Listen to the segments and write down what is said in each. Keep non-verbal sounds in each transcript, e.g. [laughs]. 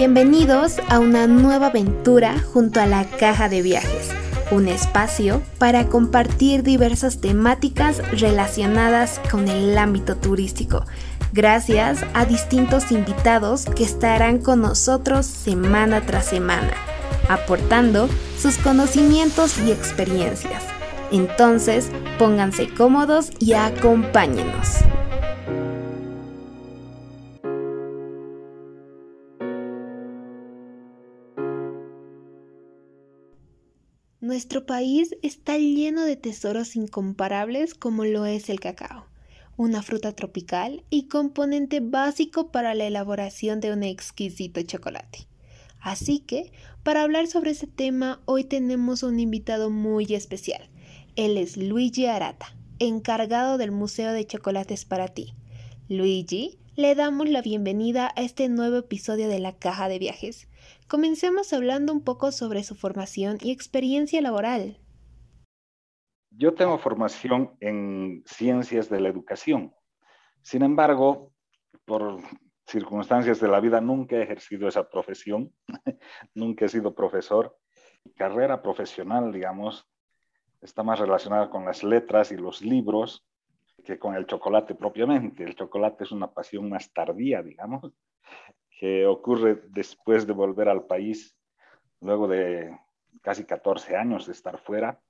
Bienvenidos a una nueva aventura junto a la Caja de Viajes, un espacio para compartir diversas temáticas relacionadas con el ámbito turístico, gracias a distintos invitados que estarán con nosotros semana tras semana, aportando sus conocimientos y experiencias. Entonces, pónganse cómodos y acompáñenos. Nuestro país está lleno de tesoros incomparables como lo es el cacao, una fruta tropical y componente básico para la elaboración de un exquisito chocolate. Así que, para hablar sobre ese tema, hoy tenemos un invitado muy especial. Él es Luigi Arata, encargado del Museo de Chocolates para ti. Luigi, le damos la bienvenida a este nuevo episodio de la Caja de Viajes. Comencemos hablando un poco sobre su formación y experiencia laboral. Yo tengo formación en ciencias de la educación. Sin embargo, por circunstancias de la vida nunca he ejercido esa profesión, [laughs] nunca he sido profesor. Mi carrera profesional, digamos, está más relacionada con las letras y los libros que con el chocolate propiamente. El chocolate es una pasión más tardía, digamos, que ocurre después de volver al país, luego de casi 14 años de estar fuera.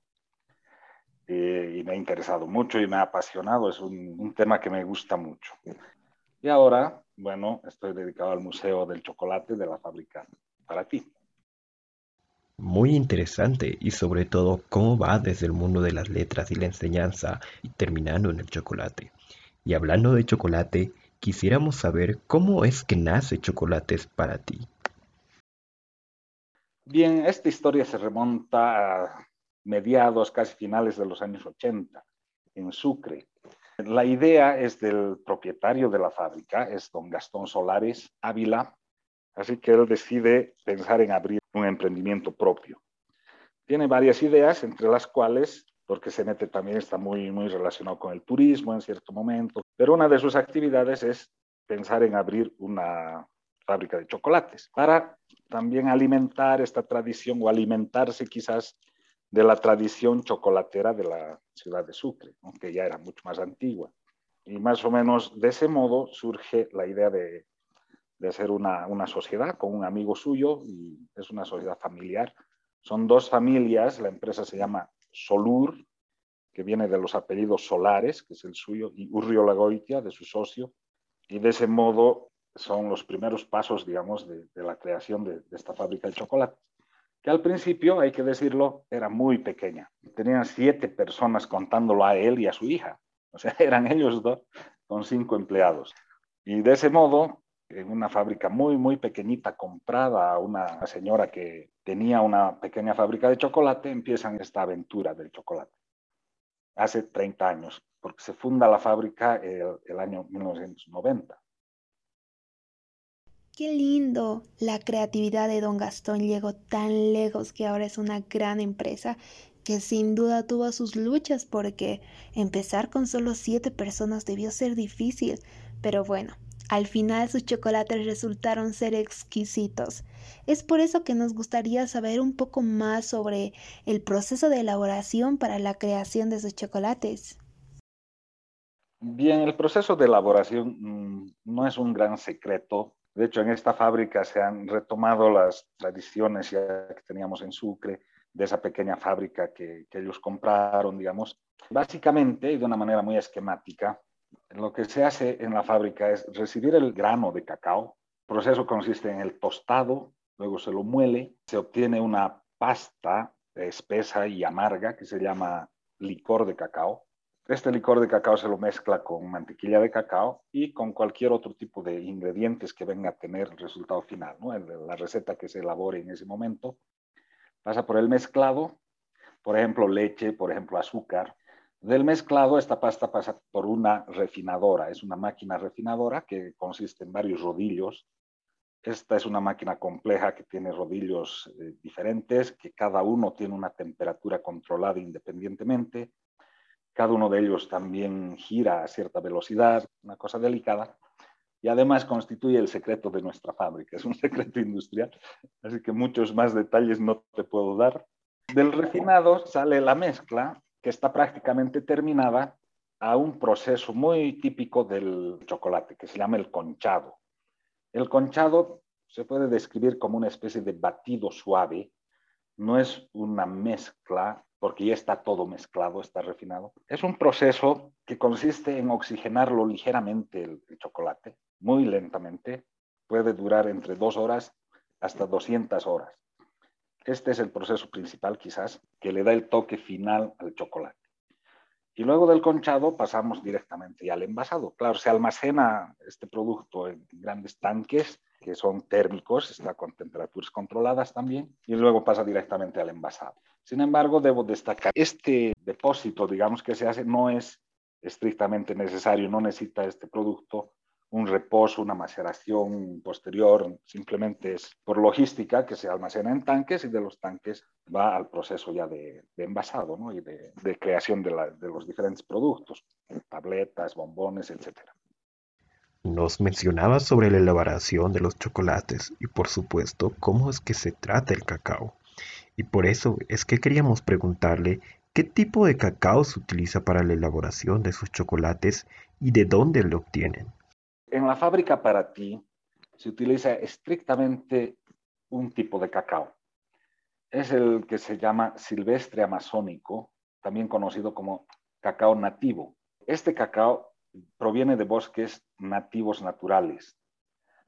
Eh, y me ha interesado mucho y me ha apasionado, es un, un tema que me gusta mucho. Y ahora, bueno, estoy dedicado al Museo del Chocolate de la fábrica para ti. Muy interesante y sobre todo cómo va desde el mundo de las letras y la enseñanza y terminando en el chocolate. Y hablando de chocolate, quisiéramos saber cómo es que nace Chocolates para ti. Bien, esta historia se remonta a mediados, casi finales de los años 80, en Sucre. La idea es del propietario de la fábrica, es don Gastón Solares Ávila, así que él decide pensar en abrir un emprendimiento propio. Tiene varias ideas, entre las cuales, porque se mete también, está muy, muy relacionado con el turismo en cierto momento, pero una de sus actividades es pensar en abrir una fábrica de chocolates para también alimentar esta tradición o alimentarse quizás de la tradición chocolatera de la ciudad de Sucre, aunque ya era mucho más antigua. Y más o menos de ese modo surge la idea de de hacer una, una, sociedad con un amigo suyo y es una sociedad familiar. Son dos familias, la empresa se llama Solur, que viene de los apellidos Solares, que es el suyo, y Urriola Goitia, de su socio, y de ese modo son los primeros pasos, digamos, de, de la creación de, de, esta fábrica de chocolate, que al principio, hay que decirlo, era muy pequeña. Tenían siete personas contándolo a él y a su hija, o sea, [laughs] eran ellos dos con cinco empleados. Y de ese modo, en una fábrica muy, muy pequeñita comprada a una señora que tenía una pequeña fábrica de chocolate, empiezan esta aventura del chocolate. Hace 30 años, porque se funda la fábrica el, el año 1990. Qué lindo. La creatividad de don Gastón llegó tan lejos que ahora es una gran empresa que sin duda tuvo sus luchas porque empezar con solo siete personas debió ser difícil. Pero bueno, al final sus chocolates resultaron ser exquisitos. Es por eso que nos gustaría saber un poco más sobre el proceso de elaboración para la creación de sus chocolates. Bien, el proceso de elaboración mmm, no es un gran secreto. De hecho, en esta fábrica se han retomado las tradiciones ya que teníamos en Sucre, de esa pequeña fábrica que, que ellos compraron, digamos. Básicamente, y de una manera muy esquemática, lo que se hace en la fábrica es recibir el grano de cacao. El proceso consiste en el tostado, luego se lo muele, se obtiene una pasta espesa y amarga que se llama licor de cacao. Este licor de cacao se lo mezcla con mantequilla de cacao y con cualquier otro tipo de ingredientes que venga a tener el resultado final, ¿no? la receta que se elabore en ese momento. Pasa por el mezclado, por ejemplo, leche, por ejemplo, azúcar, del mezclado, esta pasta pasa por una refinadora. Es una máquina refinadora que consiste en varios rodillos. Esta es una máquina compleja que tiene rodillos eh, diferentes, que cada uno tiene una temperatura controlada independientemente. Cada uno de ellos también gira a cierta velocidad, una cosa delicada. y además constituye el secreto de nuestra fábrica. Es un [laughs] secreto industrial, así que muchos más detalles no te puedo dar. Del refinado sale la mezcla, que está prácticamente terminada, a un proceso muy típico del chocolate, que se llama el conchado. El conchado se puede describir como una especie de batido suave, no es una mezcla, porque ya está todo mezclado, está refinado. Es un proceso que consiste en oxigenarlo ligeramente el, chocolate, muy lentamente, puede durar entre dos horas hasta 200 horas. Este es el proceso principal quizás que le da el toque final al chocolate. Y luego del conchado pasamos directamente al envasado. Claro, se almacena este producto en grandes tanques que son térmicos, está con temperaturas controladas también, y luego pasa directamente al envasado. Sin embargo, debo destacar, este depósito, digamos que se hace, no es estrictamente necesario, no necesita este producto un reposo, una maceración posterior, simplemente es por logística que se almacena en tanques y de los tanques va al proceso ya de, envasado ¿no? y de, creación de, de, los diferentes productos, tabletas, bombones, etc. Nos mencionaba sobre la elaboración de los chocolates y por supuesto cómo es que se trata el cacao. Y por eso es que queríamos preguntarle qué tipo de cacao se utiliza para la elaboración de sus chocolates y de dónde lo obtienen. En la fábrica para ti se utiliza estrictamente un tipo de cacao. Es el que se llama silvestre amazónico, también conocido como cacao nativo. Este cacao proviene de bosques nativos naturales,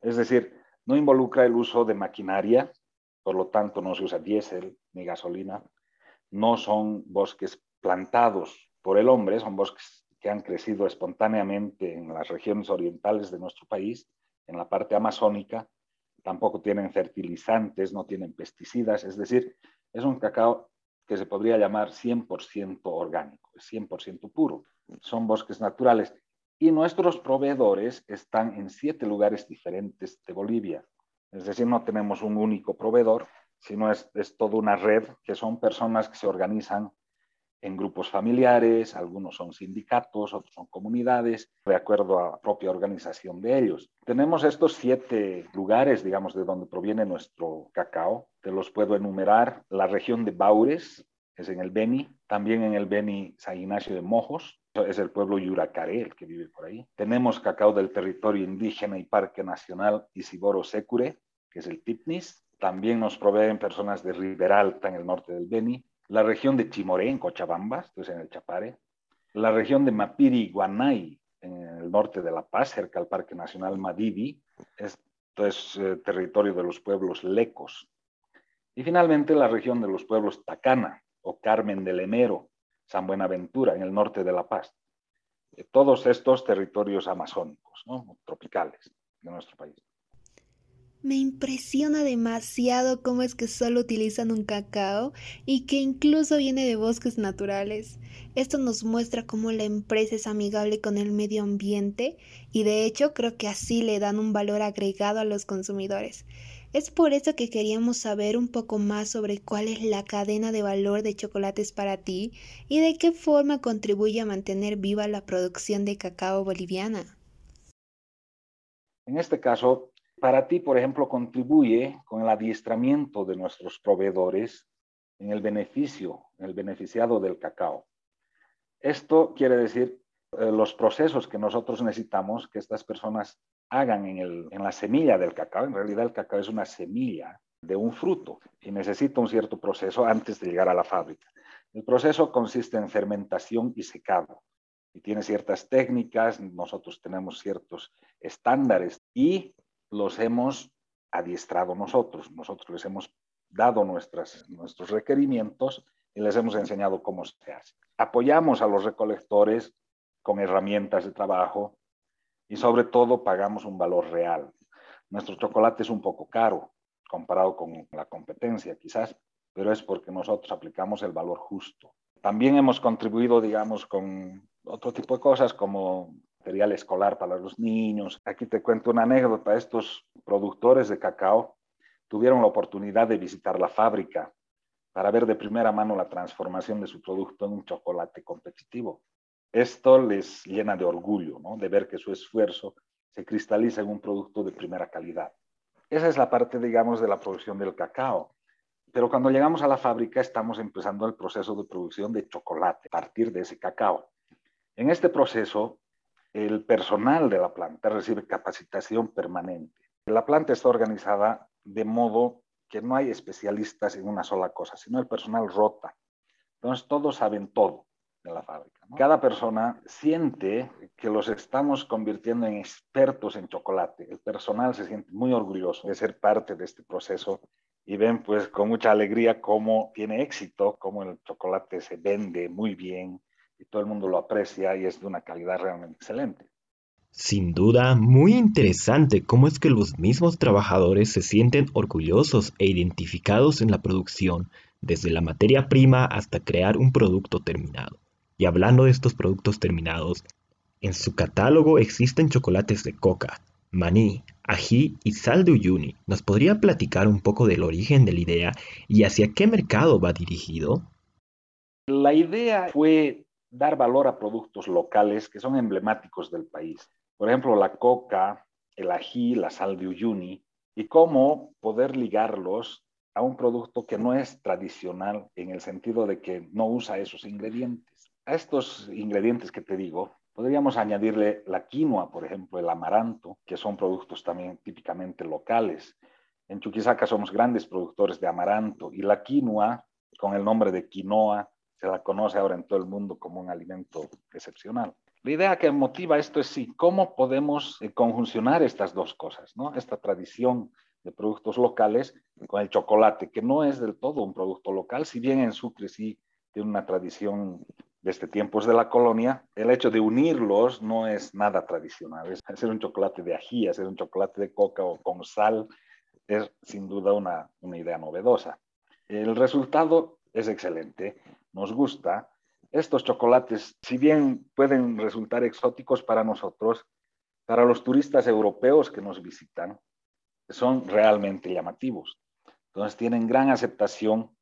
es decir, no involucra el uso de maquinaria, por lo tanto no se usa diésel ni gasolina, no son bosques plantados por el hombre, son bosques que han crecido espontáneamente en las regiones orientales de nuestro país, en la parte amazónica, tampoco tienen fertilizantes, no tienen pesticidas, es decir, es un cacao que se podría llamar 100% orgánico, 100% puro. Son bosques naturales. Y nuestros proveedores están en siete lugares diferentes de Bolivia. Es decir, no tenemos un único proveedor, sino es, es toda una red que son personas que se organizan en grupos familiares, algunos son sindicatos, otros son comunidades, de acuerdo a la propia organización de ellos. Tenemos estos siete lugares, digamos, de donde proviene nuestro cacao. Te los puedo enumerar. La región de Baures, es en el Beni, también en el Beni San Ignacio de Mojos, es el pueblo Yuracaré, el que vive por ahí. Tenemos cacao del territorio indígena y Parque Nacional Isiboro Secure, que es el Tipnis. También nos proveen personas de Riberalta, en el norte del Beni, la región de Chimoré, en Cochabamba, esto es en el Chapare, la región de Mapiri, Guanay, en el norte de La Paz, cerca al Parque Nacional Madidi, esto es eh, territorio de los pueblos lecos. Y finalmente la región de los pueblos Tacana o Carmen del Emero, San Buenaventura, en el norte de La Paz. Eh, todos estos territorios amazónicos, tropicales de nuestro país. Me impresiona demasiado cómo es que solo utilizan un cacao y que incluso viene de bosques naturales. Esto nos muestra cómo la empresa es amigable con el medio ambiente y de hecho creo que así le dan un valor agregado a los consumidores. Es por eso que queríamos saber un poco más sobre cuál es la cadena de valor de chocolates para ti y de qué forma contribuye a mantener viva la producción de cacao boliviana. En este caso, para ti, por ejemplo, contribuye con el adiestramiento de nuestros proveedores en el beneficio, en el beneficiado del cacao. Esto quiere decir eh, los procesos que nosotros necesitamos que estas personas hagan en, en la semilla del cacao. En realidad el cacao es una semilla de un fruto y necesita un cierto proceso antes de llegar a la fábrica. El proceso consiste en fermentación y secado y tiene ciertas técnicas, nosotros tenemos ciertos estándares y los hemos adiestrado nosotros. Nosotros les hemos dado nuestras, nuestros requerimientos y les hemos enseñado cómo se hace. Apoyamos a los recolectores con herramientas de trabajo y sobre todo pagamos un valor real. Nuestro chocolate es un poco caro comparado con la competencia quizás, pero es porque nosotros aplicamos el valor justo. También hemos contribuido, digamos, con otro tipo de cosas como material escolar para los niños. Aquí te cuento una anécdota. Estos productores de cacao tuvieron la oportunidad de visitar la fábrica para ver de primera mano la transformación de su producto en un chocolate competitivo. Esto les llena de orgullo, ¿no? De ver que su esfuerzo se cristaliza en un producto de primera calidad. Esa es la parte, digamos, de la producción del cacao. Pero cuando llegamos a la fábrica estamos empezando el proceso de producción de chocolate a partir de ese cacao. En este proceso, el personal de la planta recibe capacitación permanente. La planta está organizada de modo que no hay especialistas en una sola cosa, sino el personal rota. Entonces todos saben todo de la fábrica. Cada persona siente que los estamos convirtiendo en expertos en chocolate. El personal se siente muy orgulloso de ser parte de este proceso y ven pues con mucha alegría cómo tiene éxito, cómo el chocolate se vende muy bien y todo el mundo lo aprecia y es de una calidad realmente excelente. Sin duda, muy interesante cómo es que los mismos trabajadores se sienten orgullosos e identificados en la producción, desde la materia prima hasta crear un producto terminado. Y hablando de estos productos terminados, en su catálogo existen chocolates de coca, maní, ají y sal de Uyuni. ¿Nos podría platicar un poco del origen de la idea y hacia qué mercado va dirigido? La idea fue dar valor a productos locales que son emblemáticos del país. Por ejemplo, la coca, el ají, la sal de Uyuni, y cómo poder ligarlos a un producto que no es tradicional en el sentido de que no usa esos ingredientes. A estos ingredientes que te digo, podríamos añadirle la quinoa, por ejemplo, el amaranto, que son productos también típicamente locales. En Chuquisaca somos grandes productores de amaranto y la quinoa, con el nombre de quinoa, se la conoce ahora en todo el mundo como un alimento excepcional. La idea que motiva esto es sí, cómo podemos eh, conjuncionar estas dos cosas, ¿no? Esta tradición de productos locales con el chocolate, que no es del todo un producto local, si bien en Sucre sí tiene una tradición desde tiempos de la colonia, el hecho de unirlos no es nada tradicional. Es hacer un chocolate de ají, hacer un chocolate de coca o con sal, es sin duda una, una idea novedosa. El resultado es excelente nos gusta, estos chocolates, si bien pueden resultar exóticos para nosotros, para los turistas europeos que nos visitan, son realmente llamativos. Entonces tienen gran aceptación.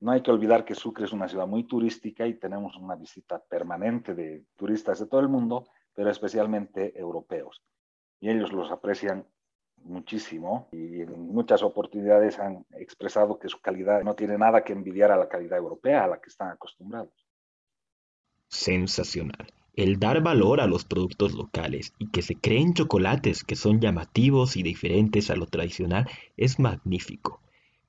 No hay que olvidar que Sucre es una ciudad muy turística y tenemos una visita permanente de turistas de todo el mundo, pero especialmente europeos. Y ellos los aprecian muchísimo y en muchas oportunidades han expresado que su calidad no tiene nada que envidiar a la calidad europea a la que están acostumbrados. Sensacional. El dar valor a los productos locales y que se creen chocolates que son llamativos y diferentes a lo tradicional es magnífico.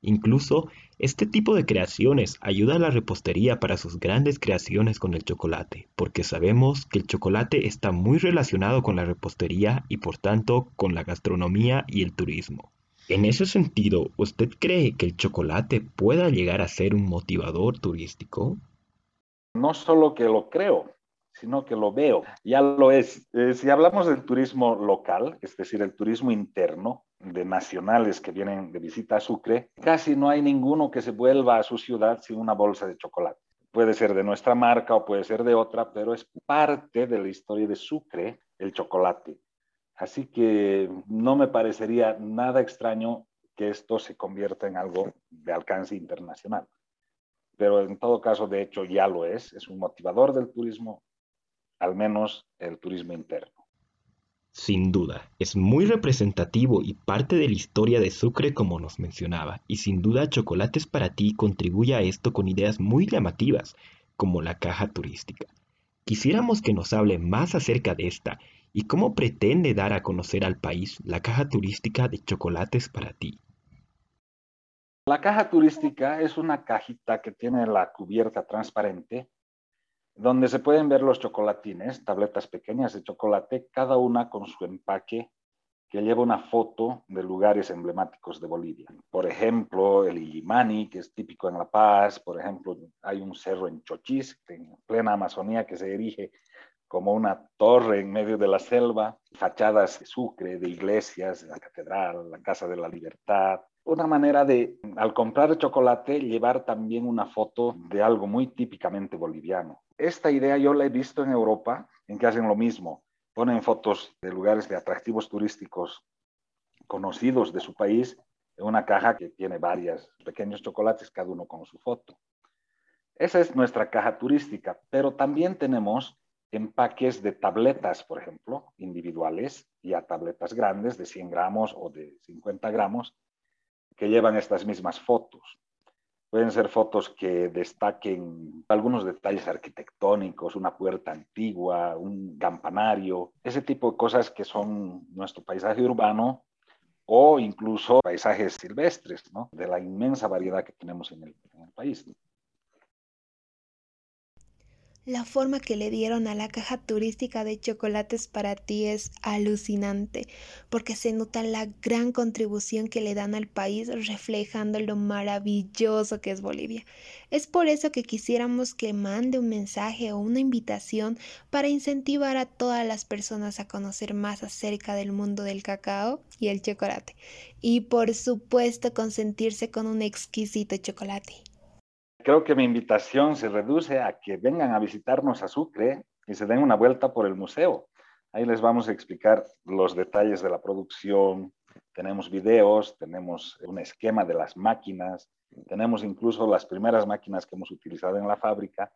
Incluso, este tipo de creaciones ayuda a la repostería para sus grandes creaciones con el chocolate, porque sabemos que el chocolate está muy relacionado con la repostería y por tanto con la gastronomía y el turismo. En ese sentido, ¿usted cree que el chocolate pueda llegar a ser un motivador turístico? No solo que lo creo, sino que lo veo. Ya lo es. Eh, si hablamos del turismo local, es decir, el turismo interno, de nacionales que vienen de visita a Sucre, casi no hay ninguno que se vuelva a su ciudad sin una bolsa de chocolate. Puede ser de nuestra marca o puede ser de otra, pero es parte de la historia de Sucre el chocolate. Así que no me parecería nada extraño que esto se convierta en algo de alcance internacional. Pero en todo caso, de hecho, ya lo es. Es un motivador del turismo, al menos el turismo interno. Sin duda, es muy representativo y parte de la historia de Sucre como nos mencionaba, y sin duda Chocolates para ti contribuye a esto con ideas muy llamativas, como la caja turística. Quisiéramos que nos hable más acerca de esta y cómo pretende dar a conocer al país la caja turística de Chocolates para ti. La caja turística es una cajita que tiene la cubierta transparente donde se pueden ver los chocolatines, tabletas pequeñas de chocolate, cada una con su empaque que lleva una foto de lugares emblemáticos de Bolivia. Por ejemplo, el Illimani, que es típico en La Paz, por ejemplo, hay un cerro en Chochis, en plena Amazonía, que se erige como una torre en medio de la selva, fachadas de Sucre, de iglesias, la catedral, la Casa de la Libertad, una manera de, al comprar chocolate, llevar también una foto de algo muy típicamente boliviano. Esta idea yo la he visto en Europa, en que hacen lo mismo. Ponen fotos de lugares de atractivos turísticos conocidos de su país en una caja que tiene varios pequeños chocolates, cada uno con su foto. Esa es nuestra caja turística, pero también tenemos empaques de tabletas, por ejemplo, individuales, y a tabletas grandes de 100 gramos o de 50 gramos, que llevan estas mismas fotos. Pueden ser fotos que destaquen algunos detalles arquitectónicos, una puerta antigua, un campanario, ese tipo de cosas que son nuestro paisaje urbano o incluso paisajes silvestres, de la inmensa variedad que tenemos en el país. La forma que le dieron a la caja turística de chocolates para ti es alucinante, porque se nota la gran contribución que le dan al país reflejando lo maravilloso que es Bolivia. Es por eso que quisiéramos que mande un mensaje o una invitación para incentivar a todas las personas a conocer más acerca del mundo del cacao y el chocolate. Y por supuesto consentirse con un exquisito chocolate creo que mi invitación se reduce a que vengan a visitarnos a Sucre y se den una vuelta por el museo. Ahí les vamos a explicar los detalles de la producción. Tenemos videos, tenemos un esquema de las máquinas, tenemos incluso las primeras máquinas que hemos utilizado en la fábrica.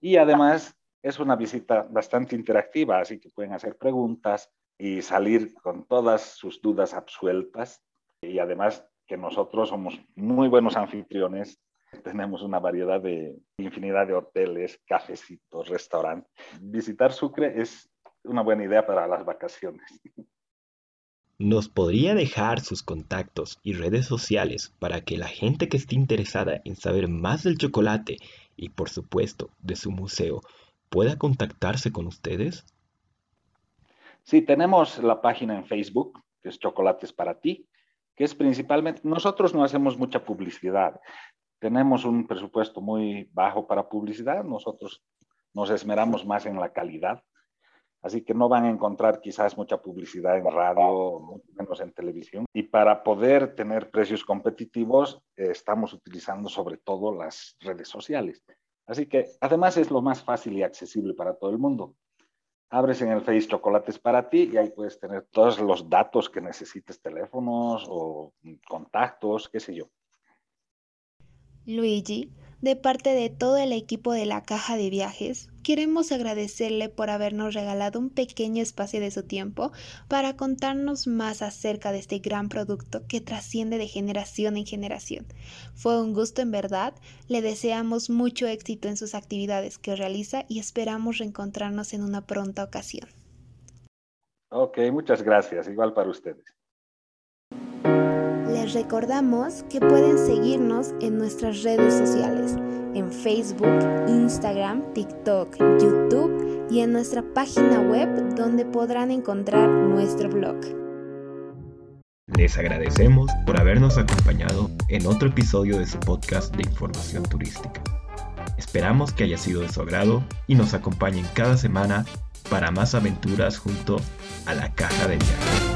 Y además es una visita bastante interactiva, así que pueden hacer preguntas y salir con todas sus dudas absueltas. Y además que nosotros somos muy buenos anfitriones tenemos una variedad de infinidad de hoteles, cafecitos, restaurantes. Visitar Sucre es una buena idea para las vacaciones. ¿Nos podría dejar sus contactos y redes sociales para que la gente que esté interesada en saber más del chocolate y por supuesto de su museo pueda contactarse con ustedes? Sí, tenemos la página en Facebook, que es Chocolates para ti, que es principalmente, nosotros no hacemos mucha publicidad, tenemos un presupuesto muy bajo para publicidad, nosotros nos esmeramos más en la calidad, así que no van a encontrar quizás mucha publicidad en radio, mucho menos en televisión. Y para poder tener precios competitivos, eh, estamos utilizando sobre todo las redes sociales. Así que además es lo más fácil y accesible para todo el mundo. Abres en el Face Chocolates para ti y ahí puedes tener todos los datos que necesites, teléfonos o contactos, qué sé yo. Luigi, de parte de todo el equipo de la Caja de Viajes, queremos agradecerle por habernos regalado un pequeño espacio de su tiempo para contarnos más acerca de este gran producto que trasciende de generación en generación. Fue un gusto en verdad, le deseamos mucho éxito en sus actividades que realiza y esperamos reencontrarnos en una pronta ocasión. Ok, muchas gracias, igual para ustedes recordamos que pueden seguirnos en nuestras redes sociales, en Facebook, Instagram, TikTok, YouTube y en nuestra página web donde podrán encontrar nuestro blog. Les agradecemos por habernos acompañado en otro episodio de su podcast de información turística. Esperamos que haya sido de su agrado y nos acompañen cada semana para más aventuras junto a la caja de viajes.